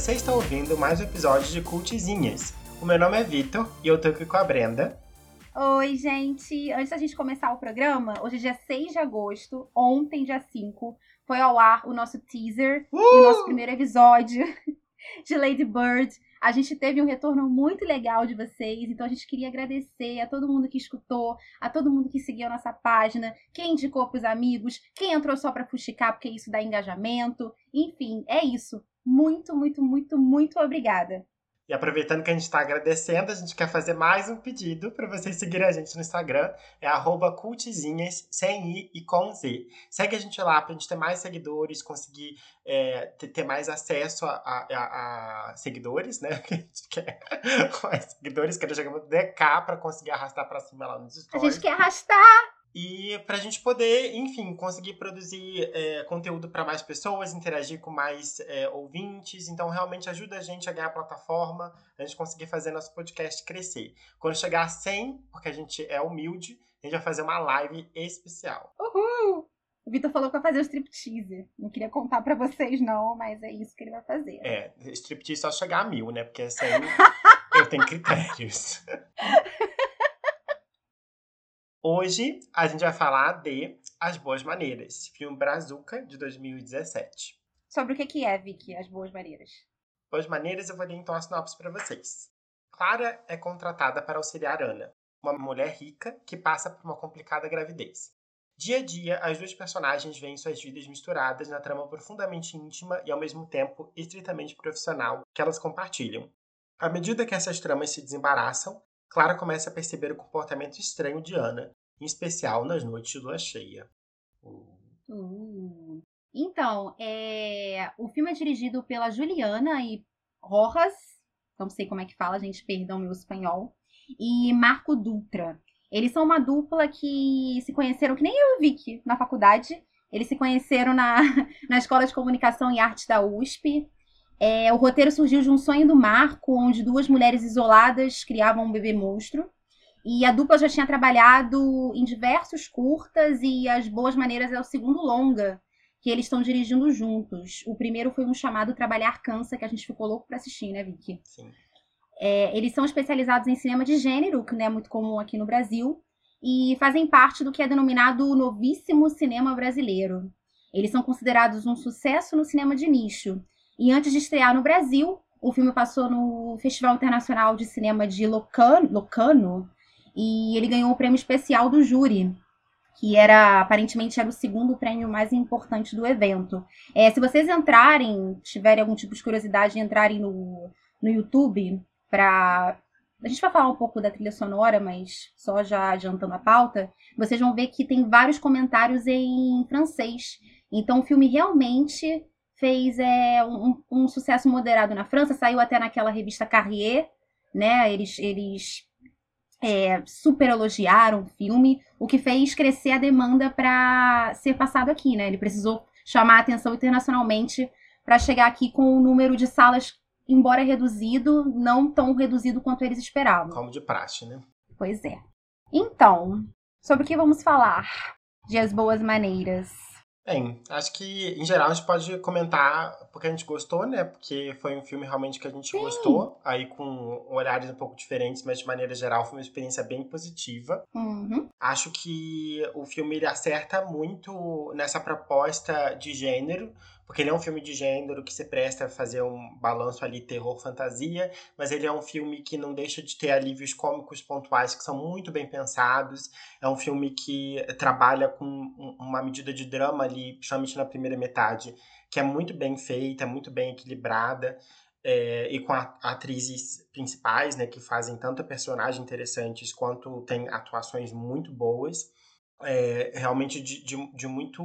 Você está ouvindo mais um episódio de Cultizinhas. O meu nome é Vitor e eu tô aqui com a Brenda. Oi, gente! Antes da gente começar o programa, hoje é dia 6 de agosto, ontem, dia 5, foi ao ar o nosso teaser Uh! do nosso primeiro episódio de Lady Bird. A gente teve um retorno muito legal de vocês, então a gente queria agradecer a todo mundo que escutou, a todo mundo que seguiu a nossa página, quem indicou pros amigos, quem entrou só pra fuxicar porque isso dá engajamento. Enfim, é isso. Muito, muito, muito, muito obrigada. E aproveitando que a gente está agradecendo, a gente quer fazer mais um pedido para vocês seguirem a gente no Instagram. É arroba cultizinhas, sem I e com Z. Segue a gente lá para a gente ter mais seguidores, conseguir é, ter, mais acesso a, a- a- a seguidores, né? Que a gente quer mais seguidores, que chegar no DK para conseguir arrastar para cima lá nos A stories. gente quer arrastar E para a gente poder, enfim, conseguir produzir é, conteúdo para mais pessoas, interagir com mais é, ouvintes. Então, realmente ajuda a gente a ganhar a plataforma, a gente conseguir fazer nosso podcast crescer. Quando chegar a 100, porque a gente é humilde, a gente vai fazer uma live especial. Uhul! O Vitor falou que vai fazer o striptease. Não queria contar pra vocês, não, mas é isso que ele vai fazer. É, striptease só chegar a mil, né? Porque 100 eu tenho critérios. Hoje a gente vai falar de As Boas Maneiras, filme Brazuca de 2017. Sobre o que que é, Vicky, as boas maneiras? Boas maneiras, eu vou ler então a sinopse para vocês. Clara é contratada para auxiliar Ana, uma mulher rica que passa por uma complicada gravidez. Dia a dia, as duas personagens veem suas vidas misturadas na trama profundamente íntima e ao mesmo tempo estritamente profissional que elas compartilham. À medida que essas tramas se desembaraçam, Clara começa a perceber o comportamento estranho de Ana, em especial nas noites de lua cheia. Uh. Uh. Então, é... o filme é dirigido pela Juliana e Rojas, não sei como é que fala, gente, perdão meu espanhol, e Marco Dutra. Eles são uma dupla que se conheceram, que nem eu e Vicky, na faculdade. Eles se conheceram na, na Escola de Comunicação e Artes da USP. É, o roteiro surgiu de um sonho do Marco, onde duas mulheres isoladas criavam um bebê monstro. E a dupla já tinha trabalhado em diversos curtas e As Boas Maneiras é o segundo longa que eles estão dirigindo juntos. O primeiro foi um chamado Trabalhar Cansa, que a gente ficou louco pra assistir, né, Vicky? Sim. É, eles são especializados em cinema de gênero, que não é muito comum aqui no Brasil, e fazem parte do que é denominado o novíssimo cinema brasileiro. Eles são considerados um sucesso no cinema de nicho. E antes de estrear no Brasil, o filme passou no Festival Internacional de Cinema de Locarno e ele ganhou o prêmio especial do júri, que era aparentemente era o segundo prêmio mais importante do evento. É, se vocês entrarem, tiverem algum tipo de curiosidade, entrarem no, no YouTube para a gente vai falar um pouco da trilha sonora, mas só já adiantando a pauta, vocês vão ver que tem vários comentários em francês. Então o filme realmente fez é, um, um sucesso moderado na França, saiu até naquela revista Carrier, né? Eles, eles é, super elogiaram o filme, o que fez crescer a demanda para ser passado aqui, né? Ele precisou chamar a atenção internacionalmente para chegar aqui com um número de salas, embora reduzido, não tão reduzido quanto eles esperavam. Como de praxe, né? Pois é. Então, sobre o que vamos falar de As Boas Maneiras? Bem, acho que em geral a gente pode comentar porque a gente gostou, né? Porque foi um filme realmente que a gente Sim. gostou, aí com olhares um pouco diferentes, mas de maneira geral foi uma experiência bem positiva. Uhum. Acho que o filme ele acerta muito nessa proposta de gênero, porque ele é um filme de gênero que se presta a fazer um balanço ali terror-fantasia, mas ele é um filme que não deixa de ter alívios cômicos pontuais que são muito bem pensados. É um filme que trabalha com um- uma medida de drama ali, principalmente na primeira metade, que é muito bem feita, muito bem equilibrada. é, e com atrizes principais, né, que fazem tanto personagens interessantes quanto tem atuações muito boas. É, realmente de, de, de muito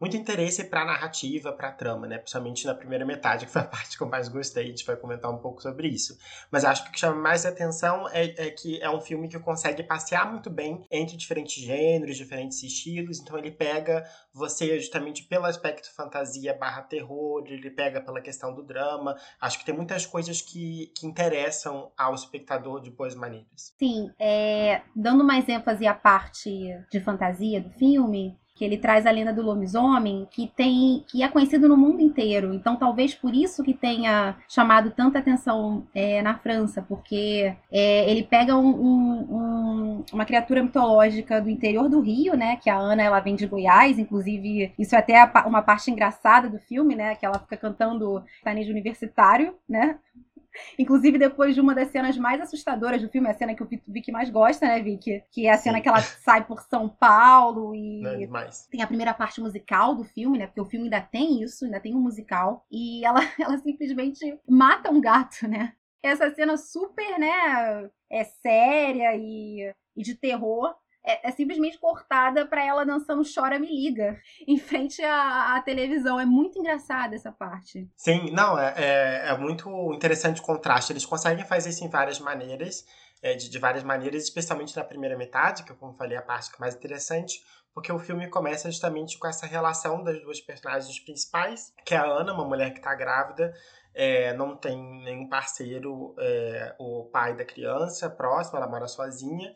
muito interesse para a narrativa, para a trama, né? Principalmente na primeira metade, que foi a parte que eu mais gostei. A gente vai comentar um pouco sobre isso. Mas acho que o que chama mais atenção é, é que é um filme que consegue passear muito bem entre diferentes gêneros, diferentes estilos. Então ele pega você justamente pelo aspecto fantasia barra terror, ele pega pela questão do drama. Acho que tem muitas coisas que, que interessam ao espectador de boas maneiras. Sim, é, dando mais ênfase à parte de fantasia do filme, que ele traz a lenda do lobisomem, que tem que é conhecido no mundo inteiro. Então, talvez por isso que tenha chamado tanta atenção é, na França, porque é, ele pega um, um, um, uma criatura mitológica do interior do Rio, né? Que a Ana ela vem de Goiás, inclusive isso é até uma parte engraçada do filme, né? Que ela fica cantando sertanejo universitário, né? Inclusive, depois de uma das cenas mais assustadoras do filme, a cena que o Vicky mais gosta, né, Vicky? Que é a cena Sim. que ela sai por São Paulo e. Não é demais. Tem a primeira parte musical do filme, né? Porque o filme ainda tem isso, ainda tem um musical. E ela, ela simplesmente mata um gato, né? Essa cena super, né? É séria e, e de terror é, é simplesmente cortada para ela dançando Chora Me Liga em frente à, à, televisão. É muito engraçada essa parte. Sim, não, é, é, é muito interessante o contraste. Eles conseguem fazer isso em várias maneiras, é, de, de várias maneiras, especialmente na primeira metade, que como falei, a parte que é mais interessante, porque o filme começa justamente com essa relação das duas personagens principais, que é a Ana, uma mulher que está grávida, é, não tem nenhum parceiro, é, o pai da criança próximo, ela mora sozinha,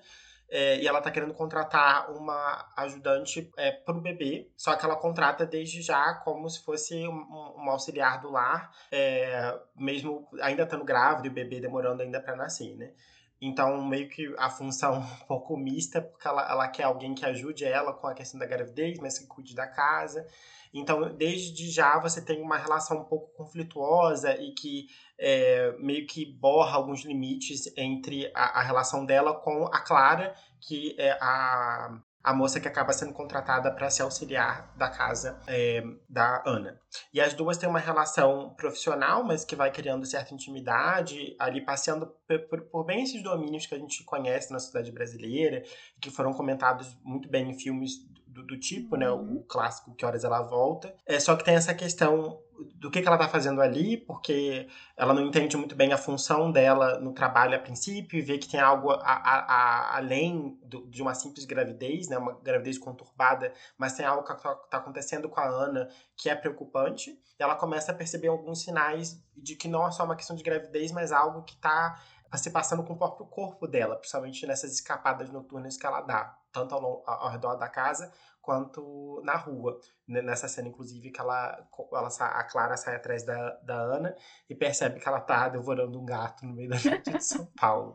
é, e ela tá querendo contratar uma ajudante é, pro bebê, só que ela contrata desde já como se fosse um, um auxiliar do lar, é, mesmo ainda estando grávida e o bebê demorando ainda para nascer, né? Então, meio que a função um pouco mista, porque ela, ela quer alguém que ajude ela com a questão da gravidez, mas que cuide da casa. Então, desde já você tem uma relação um pouco conflituosa e que é, meio que borra alguns limites entre a, a, relação dela com a Clara, que é a, a moça que acaba sendo contratada para se auxiliar da casa é, da Ana. E as duas têm uma relação profissional, mas que vai criando certa intimidade, ali passeando por, por, bem esses domínios que a gente conhece na sociedade brasileira, que foram comentados muito bem em filmes do, do tipo, né? O uhum. clássico Que Horas Ela Volta. É, só que tem essa questão do que, que ela está fazendo ali, porque ela não entende muito bem a função dela no trabalho a princípio e vê que tem algo a, a, a, além do, de uma simples gravidez, né, uma gravidez conturbada, mas tem algo que está tá acontecendo com a Ana que é preocupante. E ela começa a perceber alguns sinais de que não é só uma questão de gravidez, mas algo que está se passando com o próprio corpo dela, principalmente nessas escapadas noturnas que ela dá, tanto ao, ao redor da casa quanto na rua. Nessa cena, inclusive, que ela, ela a Clara sai atrás da, da Ana e percebe que ela tá devorando um gato no meio da noite de São Paulo.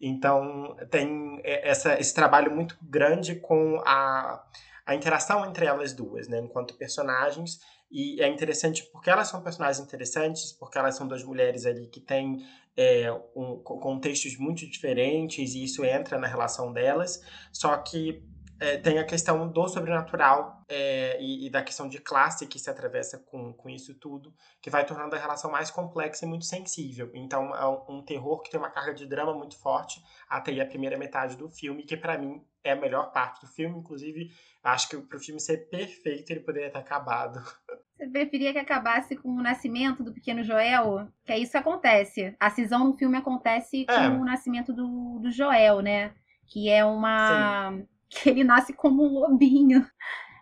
Então, tem essa, esse trabalho muito grande com a, a interação entre elas duas, né, enquanto personagens. E é interessante porque elas são personagens interessantes, porque elas são duas mulheres ali que têm é, um, contextos muito diferentes e isso entra na relação delas. Só que é, tem a questão do sobrenatural é, e, e, da questão de classe que se atravessa com, com isso tudo, que vai tornando a relação mais complexa e muito sensível. Então, é um, um terror que tem uma carga de drama muito forte até a primeira metade do filme, que para mim é a melhor parte do filme. Inclusive, acho que para o filme ser perfeito, ele poderia ter acabado. Você preferia que acabasse com o nascimento do pequeno Joel? Que é isso que acontece. A cisão no filme acontece com é. o nascimento do, do Joel, né? Que é uma. Sim que ele nasce como um lobinho.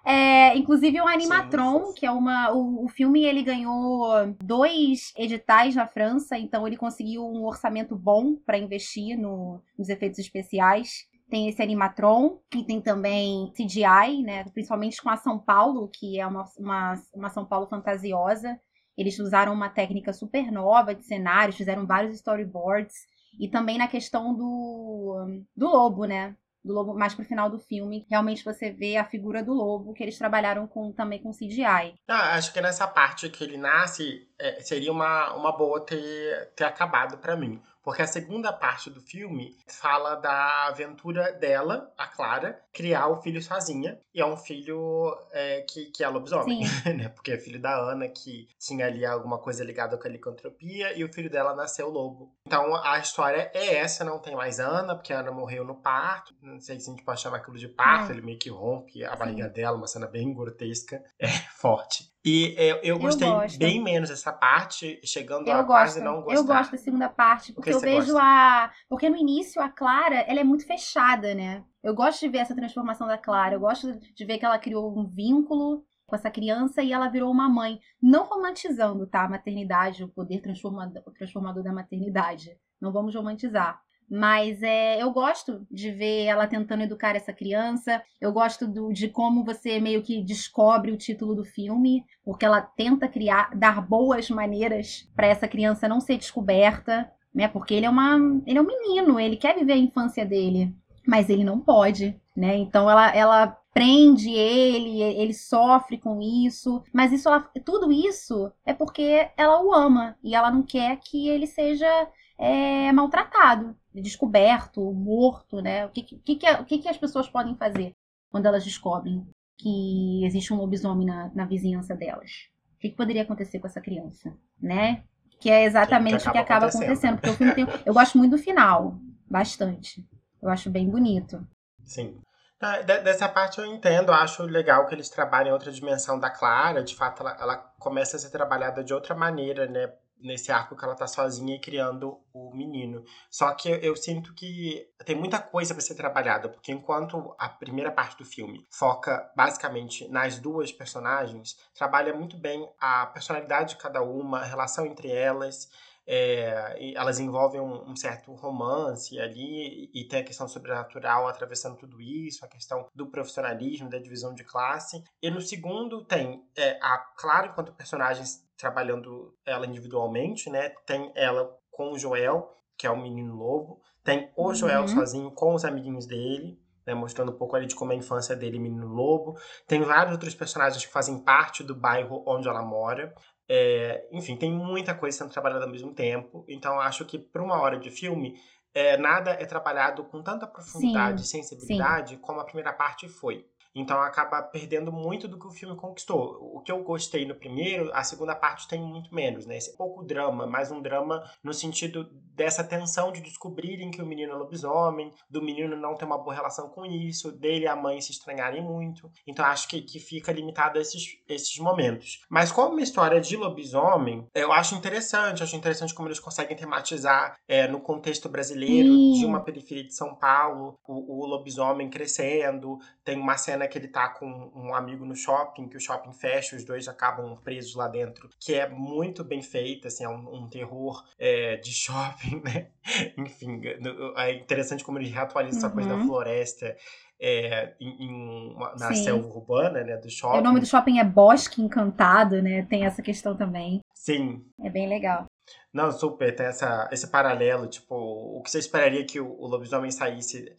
É, inclusive o Animatron, sim, sim. que é uma. O, o, filme ele ganhou dois editais na França, então ele conseguiu um orçamento bom para investir no, nos efeitos especiais. Tem esse Animatron, que tem também CGI, né? Principalmente com a São Paulo, que é uma, uma, uma São Paulo fantasiosa. Eles usaram uma técnica super nova de cenários, fizeram vários storyboards. E também na questão do, do lobo, né? do lobo mais pro final do filme, realmente você vê a figura do lobo que eles trabalharam com também com CGI. Ah, acho que nessa parte que ele nasce é, seria uma, uma boa ter, ter acabado para mim. Porque a segunda parte do filme fala da aventura dela, a Clara, criar o filho sozinha. E é um filho é, que, que é lobisomem, né? Porque é filho da Ana, que tinha ali alguma coisa ligada com a licantropia, e o filho dela nasceu lobo. Então a história é essa, não tem mais Ana, porque a Ana morreu no parto. Não sei se a gente pode chamar aquilo de parto, é. ele meio que rompe a barriga Sim. dela, uma cena bem grotesca, é forte. E eu, eu gostei eu bem menos dessa parte, chegando eu a gosto. quase não gostar. Eu gosto da segunda parte, porque eu vejo gosta? a. Porque no início a Clara, ela é muito fechada, né? Eu gosto de ver essa transformação da Clara. Eu gosto de ver que ela criou um vínculo com essa criança e ela virou uma mãe. Não romantizando, tá? A maternidade, o poder transformador, transformador da maternidade. Não vamos romantizar. Mas é, eu gosto de ver ela tentando educar essa criança. Eu gosto do, de como você meio que descobre o título do filme, porque ela tenta criar, dar boas maneiras para essa criança não ser descoberta, né? Porque ele é uma, ele é um menino, ele quer viver a infância dele, mas ele não pode, né? Então ela, ela prende ele, ele sofre com isso, mas isso ela, tudo isso é porque ela o ama e ela não quer que ele seja é, maltratado, descoberto, morto, né? O que, que, que, o que, que as pessoas podem fazer quando elas descobrem que existe um lobisomem na, na vizinhança delas? O que, que poderia acontecer com essa criança, né? Que é exatamente o que acaba acontecendo. acontecendo porque o filme tem, eu gosto muito do final, bastante. Eu acho bem bonito. Sim. Ah, dessa parte eu entendo, acho legal que eles trabalhem outra dimensão da Clara. De fato, ela, ela começa a ser trabalhada de outra maneira, né? Nesse arco que ela tá sozinha e criando o menino. Só que eu, sinto que tem muita coisa para ser trabalhada, porque enquanto a primeira parte do filme foca basicamente nas duas personagens, trabalha muito bem a personalidade de cada uma, a relação entre elas. É, elas envolvem um, um, certo romance ali e tem a questão sobrenatural atravessando tudo isso, a questão do profissionalismo, da divisão de classe. E no segundo tem é, a Clara enquanto personagens trabalhando ela individualmente, né? Tem ela com o Joel, que é o menino lobo. Tem o Joel uhum. sozinho com os amiguinhos dele, né? Mostrando um pouco ali de como é a infância dele, menino lobo. Tem vários outros personagens que fazem parte do bairro onde ela mora. É, enfim, tem muita coisa sendo trabalhada ao mesmo tempo. Então, acho que para uma hora de filme, é, nada é trabalhado com tanta profundidade e sensibilidade sim. como a primeira parte foi. Então acaba perdendo muito do que o filme conquistou. O que eu gostei no primeiro, a segunda parte tem muito menos, né? Esse pouco drama, mais um drama no sentido dessa tensão de descobrirem que o menino é lobisomem, do menino não ter uma boa relação com isso, dele e a mãe se estranharem muito. Então acho que, que fica limitado a esses, esses momentos. Mas como uma história de lobisomem, eu acho interessante, acho interessante como eles conseguem tematizar é, no contexto brasileiro de uma periferia de São Paulo, o, o lobisomem crescendo, tem uma cena cena que ele tá com um amigo no shopping, que o shopping fecha, os dois acabam presos lá dentro, que é muito bem feita, assim, é um, um terror é, de shopping, né? Enfim, é interessante como ele reatualiza uhum. essa coisa da uhum. floresta. É, em, em uma, na Sim. selva urbana, né, do shopping. O nome do shopping é Bosque Encantado, né? Tem essa questão também. Sim. É bem legal. Não, super, tem essa, esse paralelo, tipo, o que você esperaria que o, o lobisomem saísse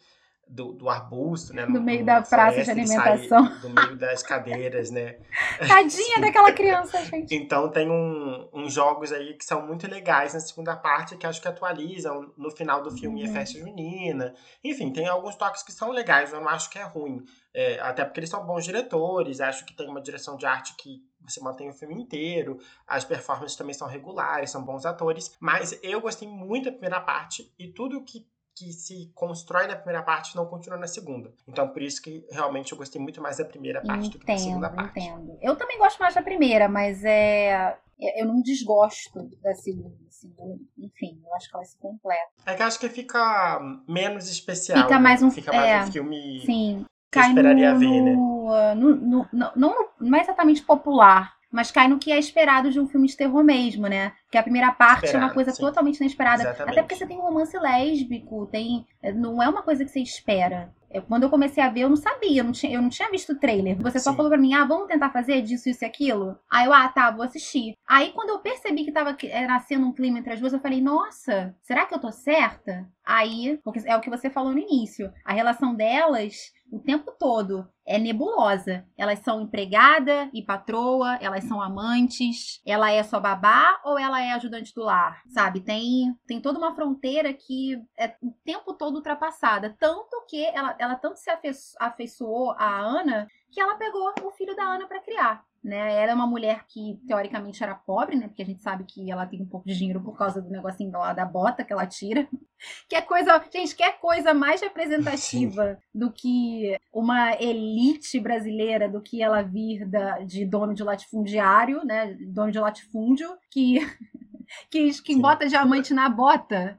do, do arbusto, né? No, no meio da praça de alimentação. Do meio das cadeiras, né? Tadinha daquela criança, gente. Então tem um, uns jogos aí que são muito legais na segunda parte, que acho que atualizam. No final do filme uhum. é festa junina. Enfim, tem alguns toques que são legais, eu não acho que é ruim. É, até porque eles são bons diretores, acho que tem uma direção de arte que você mantém o filme inteiro, as performances também são regulares, são bons atores, mas eu gostei muito da primeira parte e tudo que que se constrói na primeira parte não continua na segunda. Então, por isso que realmente eu gostei muito mais da primeira parte entendo, do que da segunda parte. Entendo. Eu também gosto mais da primeira, mas é eu não desgosto da segunda. Assim, enfim, eu acho que ela se completa. É que eu acho que fica menos especial. Fica mais um, né? fica mais é, um filme. Sim. Que eu esperaria no, ver, né? No, no, no, não, não é exatamente popular, mas cai no que é esperado de um filme de terror mesmo, né? Que a primeira parte Esperado, é uma coisa sim. totalmente inesperada. Exatamente. Até porque você tem um romance lésbico, tem. Não é uma coisa que você espera. Eu, quando eu comecei a ver, eu não sabia, eu não tinha, eu não tinha visto o trailer. Você Sim. só falou pra mim, ah, vamos tentar fazer disso, isso e aquilo? Aí eu, ah, tá, vou assistir. Aí quando eu percebi que tava nascendo um clima entre as duas, eu falei, nossa, será que eu tô certa? Aí, porque é o que você falou no início, a relação delas o tempo todo é nebulosa. Elas são empregada e patroa, elas são amantes, ela é só babá ou ela é ajudante do lar, sabe? Tem, tem toda uma fronteira que é o tempo todo ultrapassada. Tanto que ela, ela tanto se afeiçoou a Ana que ela pegou o filho da Ana para criar né? Ela é uma mulher que teoricamente era pobre, né? Porque a gente sabe que ela tem um pouco de dinheiro por causa do negocinho lá da bota que ela tira. Que é coisa, gente, que é coisa mais representativa Sim. do que uma elite brasileira, do que ela vir da, de dono de latifundiário, né? Dono de latifúndio, que que, que bota diamante na bota.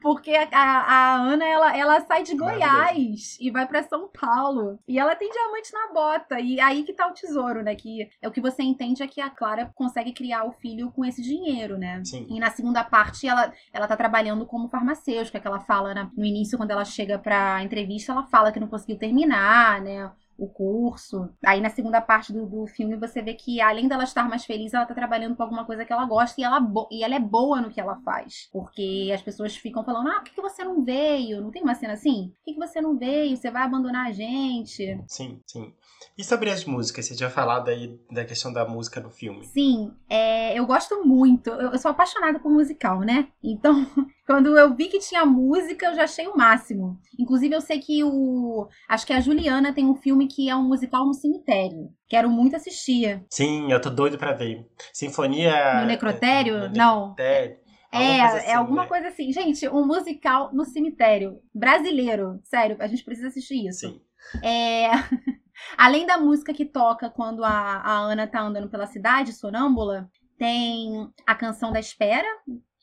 Porque a, a, Ana, ela, ela sai de Goiás e vai para São Paulo. E ela tem diamante na bota. E aí que tá o tesouro, né? Que é o que você entende é que a Clara consegue criar o filho com esse dinheiro, né? Sim. E na segunda parte, ela, ela tá trabalhando como farmacêutica, que ela fala na, no início, quando ela chega pra entrevista, ela fala que não conseguiu terminar, né? O curso. Aí na segunda parte do, do filme você vê que, além dela estar mais feliz, ela tá trabalhando com alguma coisa que ela gosta e ela, e ela é boa no que ela faz. Porque as pessoas ficam falando: ah, por que, que você não veio? Não tem uma cena assim? Por que, que você não veio? Você vai abandonar a gente? Sim, sim. E sobre as músicas? Você tinha falado aí da questão da música no filme. Sim, é, eu gosto muito. Eu, eu sou apaixonada por musical, né? Então, quando eu vi que tinha música, eu já achei o máximo. Inclusive, eu sei que o. Acho que a Juliana tem um filme que é um musical no cemitério. Quero muito assistir. Sim, eu tô doido pra ver. Sinfonia. No necrotério? No Não. Necrotério. É, assim, é alguma né? coisa assim. Gente, um musical no cemitério. Brasileiro. Sério, a gente precisa assistir isso. Sim. É. Além da música que toca quando a, a Ana tá andando pela cidade, sonâmbula, tem a canção da espera,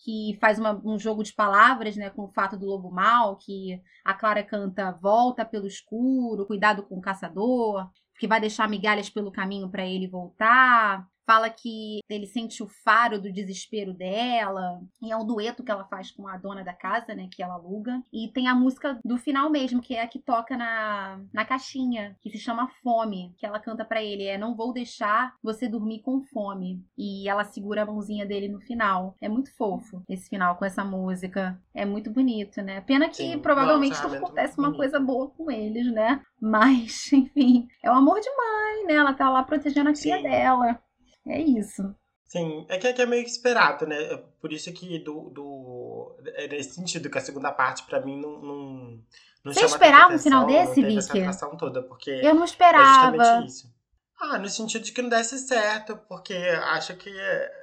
que faz uma, um jogo de palavras, né, com o fato do lobo mal, que a Clara canta volta pelo escuro, cuidado com o caçador, que vai deixar migalhas pelo caminho para ele voltar fala que ele sente o faro do desespero dela, e é um dueto que ela faz com a dona da casa, né, que ela aluga. E tem a música do final mesmo, que é a que toca na, na caixinha, que se chama Fome, que ela canta para ele, é não vou deixar você dormir com fome. E ela segura a mãozinha dele no final. É muito fofo esse final com essa música. É muito bonito, né? Pena que Sim, provavelmente não acontece uma coisa boa com eles, né? Mas, enfim, é o amor de mãe, né? Ela tá lá protegendo a cria dela. É isso. Sim, é que, é que é meio que esperado, né? É por isso que do, do é nesse sentido que a segunda parte para mim não, não, não Você esperava um final desse, Vicky? Toda, porque eu não esperava. É justamente isso. Ah, no sentido de que não desse certo, porque acha que é,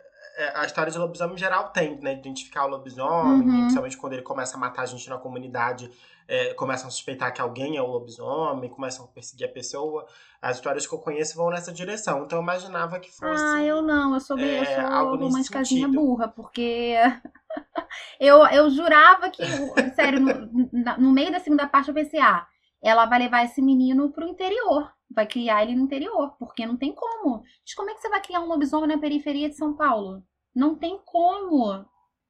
a história de lobisomem em geral tem, né? Identificar o lobisomem, uhum. principalmente quando ele começa a matar a gente na comunidade, é, começam a suspeitar que alguém é o lobisomem, começam a perseguir a pessoa. As histórias que eu conheço vão nessa direção. Então eu imaginava que fosse. Ah, eu não, eu sou, é, eu sou uma casinha burra, porque eu, eu jurava que. sério, no, no meio da segunda parte eu pensei, ah, ela vai levar esse menino pro interior vai criar ele no interior, porque não tem como. Mas como é que você vai criar um lobisomem na periferia de São Paulo? Não tem como.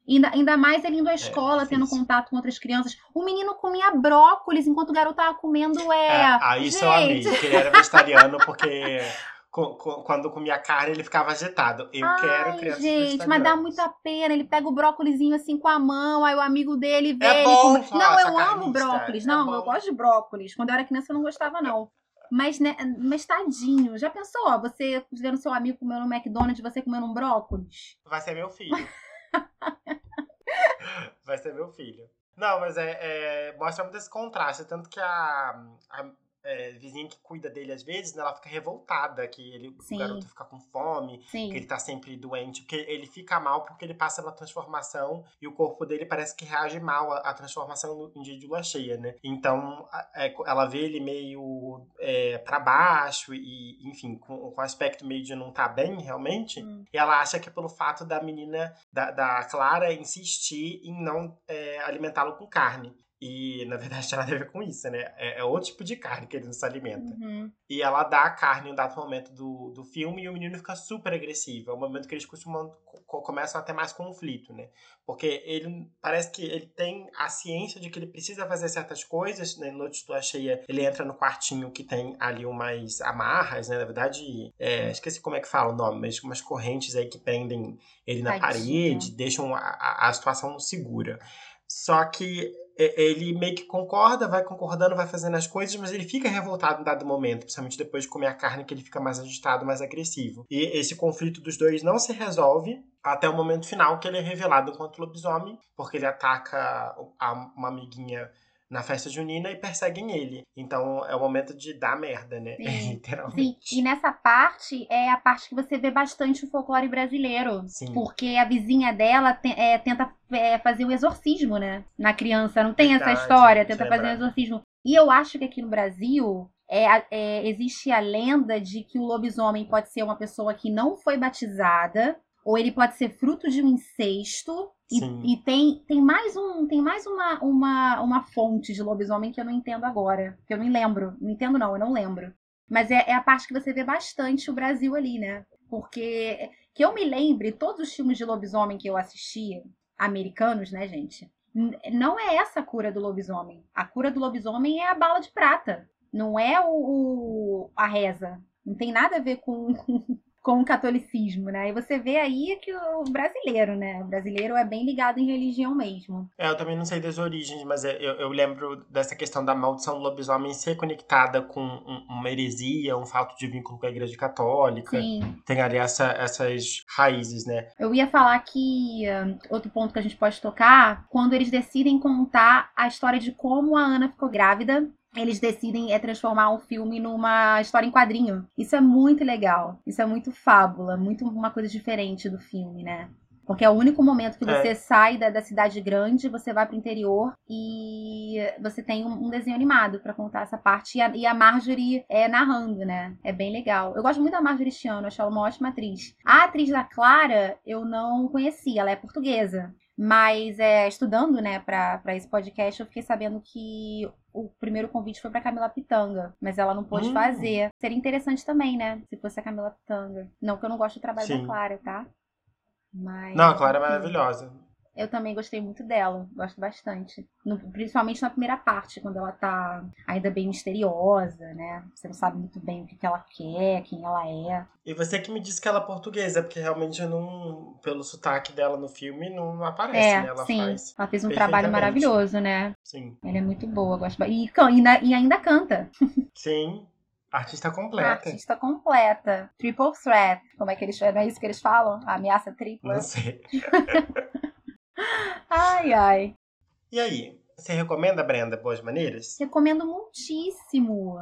Ainda, ainda mais ele indo à é, escola, é, tendo contato com outras crianças. O menino comia brócolis enquanto o garoto tava comendo é. é isso Gente. eu amei, que ele era vegetariano, porque quando comia carne ele ficava agitado. Eu Ai, quero crianças Gente, mas dá muita pena. Ele pega o brócolizinho assim com a mão, aí o amigo dele vê. É ele bom, come... Não, eu amo brócolis. É não, eu gosto de brócolis. Quando eu era criança eu não gostava, não. Mas, né, mas tadinho, já pensou? Ó, você vendo seu amigo comendo um McDonald's você comendo um brócolis? Vai ser meu filho. Vai ser meu filho. Não, mas é, é, mostra muito esse contraste. Tanto que a, a é, vizinha que cuida dele às vezes, né, ela fica revoltada que ele, o garoto fica com fome, Sim. que ele tá sempre doente, porque ele fica mal porque ele passa pela transformação e o corpo dele parece que reage mal à, à transformação em dia de lua cheia, né? Então é, ela vê ele meio é, para baixo e, enfim, com, com aspecto meio de não tá bem realmente, hum. e ela acha que é pelo fato da menina, da, da Clara, insistir em não é, alimentá-lo com carne. E, na verdade, tem nada a ver com isso, né? É, é outro tipo de carne que ele não se alimenta. Uhum. E ela dá a carne em um dado momento do, do filme e o menino fica super agressivo. É um momento que eles costumam, começam a ter mais conflito, né? Porque ele parece que ele tem a ciência de que ele precisa fazer certas coisas, né? Noite de cheia, ele entra no quartinho que tem ali umas amarras, né? Na verdade, é, esqueci como é que fala o nome, mas umas correntes aí que prendem ele na Tadinha. parede, deixam a, a, a situação segura. Só que ele meio que concorda, vai concordando, vai fazendo as coisas, mas ele fica revoltado em dado momento, principalmente depois de comer a carne, que ele fica mais agitado, mais agressivo. E esse conflito dos dois não se resolve até o momento final, que ele é revelado enquanto lobisomem, porque ele ataca uma amiguinha na festa junina e perseguem ele. Então é o momento de dar merda, né? Sim. Literalmente. Sim. E nessa parte é a parte que você vê bastante o folclore brasileiro. Sim. Porque a vizinha dela te, é, tenta é, fazer o exorcismo, né? Na criança. Não tem Verdade, essa história? Tenta fazer o exorcismo. E eu acho que aqui no Brasil é, é, existe a lenda de que o lobisomem pode ser uma pessoa que não foi batizada, ou ele pode ser fruto de um incesto, E, e, tem, tem mais, um, tem mais uma, uma, uma fonte de lobisomem que eu não entendo agora. Que eu não lembro. Não entendo, não, eu não lembro. Mas é, é a parte que você vê bastante o Brasil ali, né? Porque que eu me lembre, todos os filmes de lobisomem que eu assistia, americanos, né, gente? Não é essa a cura do lobisomem. A cura do lobisomem é a bala de prata. Não é o, o a reza. Não tem nada a ver com, com o catolicismo, né? E você vê aí que o brasileiro, né? O brasileiro é bem ligado em religião mesmo. É, eu também não sei das origens, mas é, eu, eu lembro dessa questão da maldição do lobisomem ser conectada com uma heresia, um fato de vínculo com a igreja católica. Sim. Tem ali essa, essas raízes, né? Eu ia falar que outro ponto que a gente pode tocar, quando eles decidem contar a história de como a Ana ficou grávida eles decidem é transformar um filme numa história em quadrinho. Isso é muito legal. Isso é muito fábula, muito uma coisa diferente do filme, né? Porque é o único momento que você é. sai da, da, cidade grande, você vai pro interior e você tem um, um desenho animado para contar essa parte. E a, e a, Marjorie é narrando, né? É bem legal. Eu gosto muito da Marjorie Chiano, acho ela uma ótima atriz. A atriz da Clara eu não conhecia, ela é portuguesa. Mas é, estudando, né, para esse podcast, eu fiquei sabendo que o primeiro convite foi para Camila Pitanga, mas ela não pôde hum. fazer. Seria interessante também, né, se fosse a Camila Pitanga. Não que eu não gosto do trabalho Sim. da Clara, tá? Mas, não, a Clara é maravilhosa. Eu também gostei muito dela, gosto bastante. No, principalmente na primeira parte, quando ela tá ainda bem misteriosa, né? Você não sabe muito bem o que, que ela quer, quem ela é. E você que me disse que ela é portuguesa, porque realmente não, pelo sotaque dela no filme, não aparece, é, né? Ela sim. faz. Ela fez um trabalho maravilhoso, né? Sim. Ela é muito boa, gosto e, e, e ainda canta. Sim. Artista completa. Artista completa. Triple threat. Como é que eles. Não é isso que eles falam? A ameaça tripla? Não sei. ai, ai. E aí, você recomenda, Brenda, Boas Maneiras? Recomendo muitíssimo.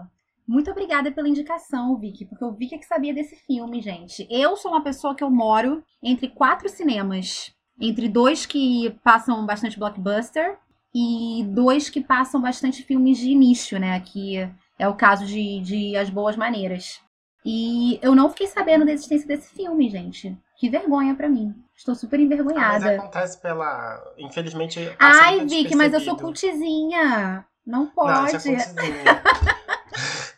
Muito obrigada pela indicação, Vicky, porque o Vicky é que sabia desse filme, gente. Eu sou uma pessoa que eu moro entre quatro cinemas. Entre dois que passam bastante blockbuster e dois que passam bastante filmes de início, né? Que é o caso de, de As Boas Maneiras. E eu não fiquei sabendo da existência desse filme, gente. Que vergonha para mim. Estou super envergonhada. Ah, mas acontece pela. Infelizmente. Ai, Vicky, mas eu sou cultizinha. Não pode. Não, é cultizinha.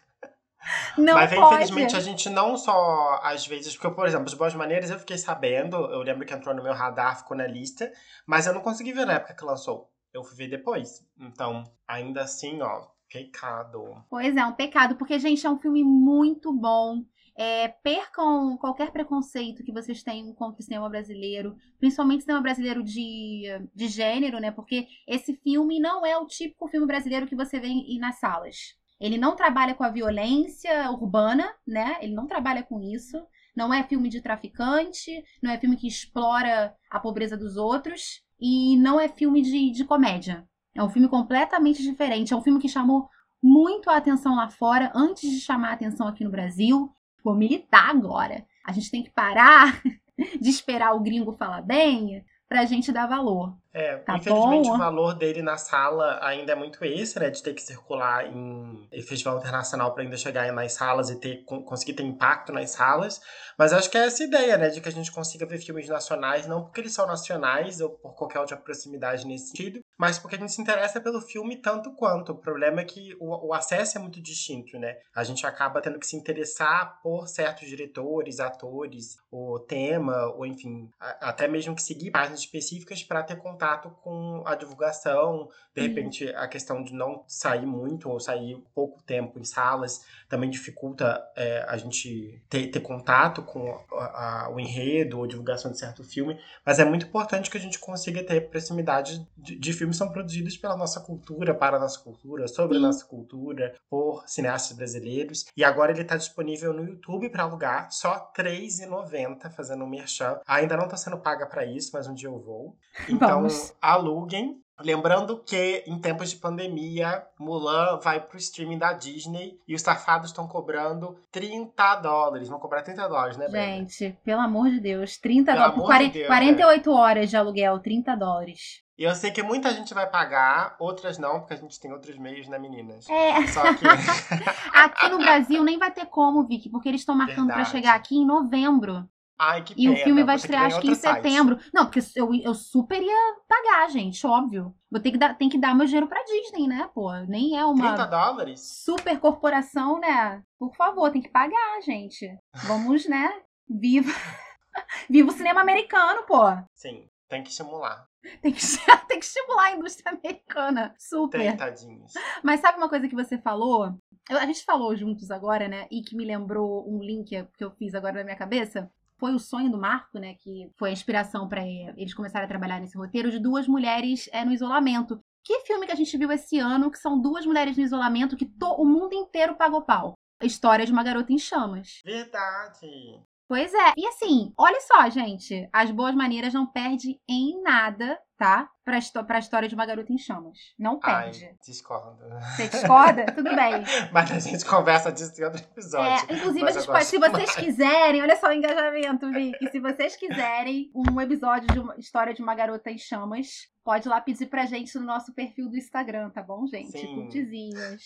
Não Mas pode. infelizmente a gente não só, às vezes, porque, por exemplo, as boas maneiras eu fiquei sabendo, eu lembro que entrou no meu radar, ficou na lista, mas eu não consegui ver na época que lançou. Eu fui ver depois. Então, ainda assim, ó, pecado. Pois é, um pecado, porque, gente, é um filme muito bom. É, percam qualquer preconceito que vocês tenham contra o cinema brasileiro, principalmente o cinema brasileiro de, de gênero, né? Porque esse filme não é o típico filme brasileiro que você vê nas salas. Ele não trabalha com a violência urbana, né? Ele não trabalha com isso. Não é filme de traficante, não é filme que explora a pobreza dos outros e não é filme de, de comédia. É um filme completamente diferente. É um filme que chamou muito a atenção lá fora antes de chamar a atenção aqui no Brasil vou militar agora. A gente tem que parar de esperar o gringo falar bem pra gente dar valor. É, tá infelizmente bom? o valor dele na sala ainda é muito esse, né? De ter que circular em festival internacional para ainda chegar nas salas e ter, conseguir ter impacto nas salas. Mas acho que é essa ideia, né? De que a gente consiga ver filmes nacionais, não porque eles são nacionais ou por qualquer outra proximidade nesse sentido, mas porque a gente se interessa pelo filme tanto quanto. O problema é que o, o acesso é muito distinto, né? A gente acaba tendo que se interessar por certos diretores, atores, o tema, ou enfim, até mesmo que seguir páginas específicas para ter contato contato com a divulgação, de repente a questão de não sair muito ou sair pouco tempo em salas também dificulta é, a gente ter, ter contato com a, a, o enredo ou divulgação de certo filme, mas é muito importante que a gente consiga ter proximidade de, de filmes que são produzidos pela nossa cultura, para a nossa cultura, sobre a nossa cultura, por cineastas brasileiros. E agora ele está disponível no YouTube para alugar, só R$ 3,90 fazendo um merchan. Ainda não está sendo paga para isso, mas um dia eu vou. Então, Vamos. aluguem. Lembrando que em tempos de pandemia, Mulan vai pro streaming da Disney e os safados estão cobrando 30 dólares. Vão cobrar 30 dólares, né, Brenda? Gente, pelo amor de Deus, 30 dólares. Por 40, de Deus, 48 é. horas de aluguel, 30 dólares. E eu sei que muita gente vai pagar, outras não, porque a gente tem outros meios, né, meninas? É. Só que. aqui no Brasil nem vai ter como, Vicky, porque eles estão marcando para chegar aqui em novembro. Ai, que E pena. o filme vai estrear acho que em site. setembro. Não, porque eu, eu super ia pagar, gente, óbvio. Vou ter que dar, tem que dar meu dinheiro pra Disney, né, pô? Nem é uma 30 dólares? super corporação, né? Por favor, tem que pagar, gente. Vamos, né? Viva. Viva o cinema americano, pô. Sim, tem que estimular. Tem que, tem que estimular a indústria americana. Super. Tentadinhos. Mas sabe uma coisa que você falou? A gente falou juntos agora, né? E que me lembrou um link que eu fiz agora na minha cabeça. Foi o sonho do Marco, né? Que foi a inspiração pra eles começarem a trabalhar nesse roteiro de duas mulheres é, no isolamento. Que filme que a gente viu esse ano que são duas mulheres no isolamento que to- o mundo inteiro pagou pau? A história de uma garota em chamas. Verdade. Pois é. E assim, olha só, gente. As boas maneiras não perde em nada, tá? Pra, pra história de uma garota em chamas. Não perde. Ai, discordo. Você discorda? Tudo bem. Mas a gente conversa disso em outro episódio. É, inclusive, gente se vocês mais. quiserem, olha só o engajamento, Vicky. Se vocês quiserem um episódio de uma história de uma garota em chamas, pode lá pedir pra gente no nosso perfil do Instagram, tá bom, gente? Sim. Curtizinhas.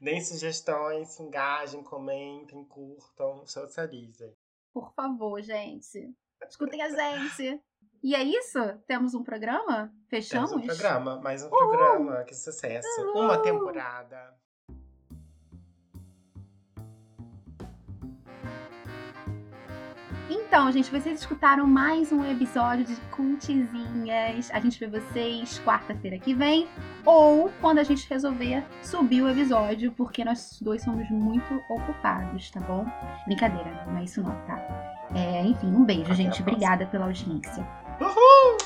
Deem sugestões, se engajem, comentem, curtam, socializem. Por favor, gente. Escutem a gente. E é isso? Temos um programa? Fechamos? Temos um programa, mais um programa, que sucesso. Uma temporada. Então, gente, vocês escutaram mais um episódio de Cultizinhas. A gente vê vocês quarta-feira que vem ou quando a gente resolver subir o episódio, porque nós dois somos muito ocupados, tá bom? Brincadeira, não é isso não, tá? É, enfim, um beijo, Até gente. Obrigada pela audiência. Uhul!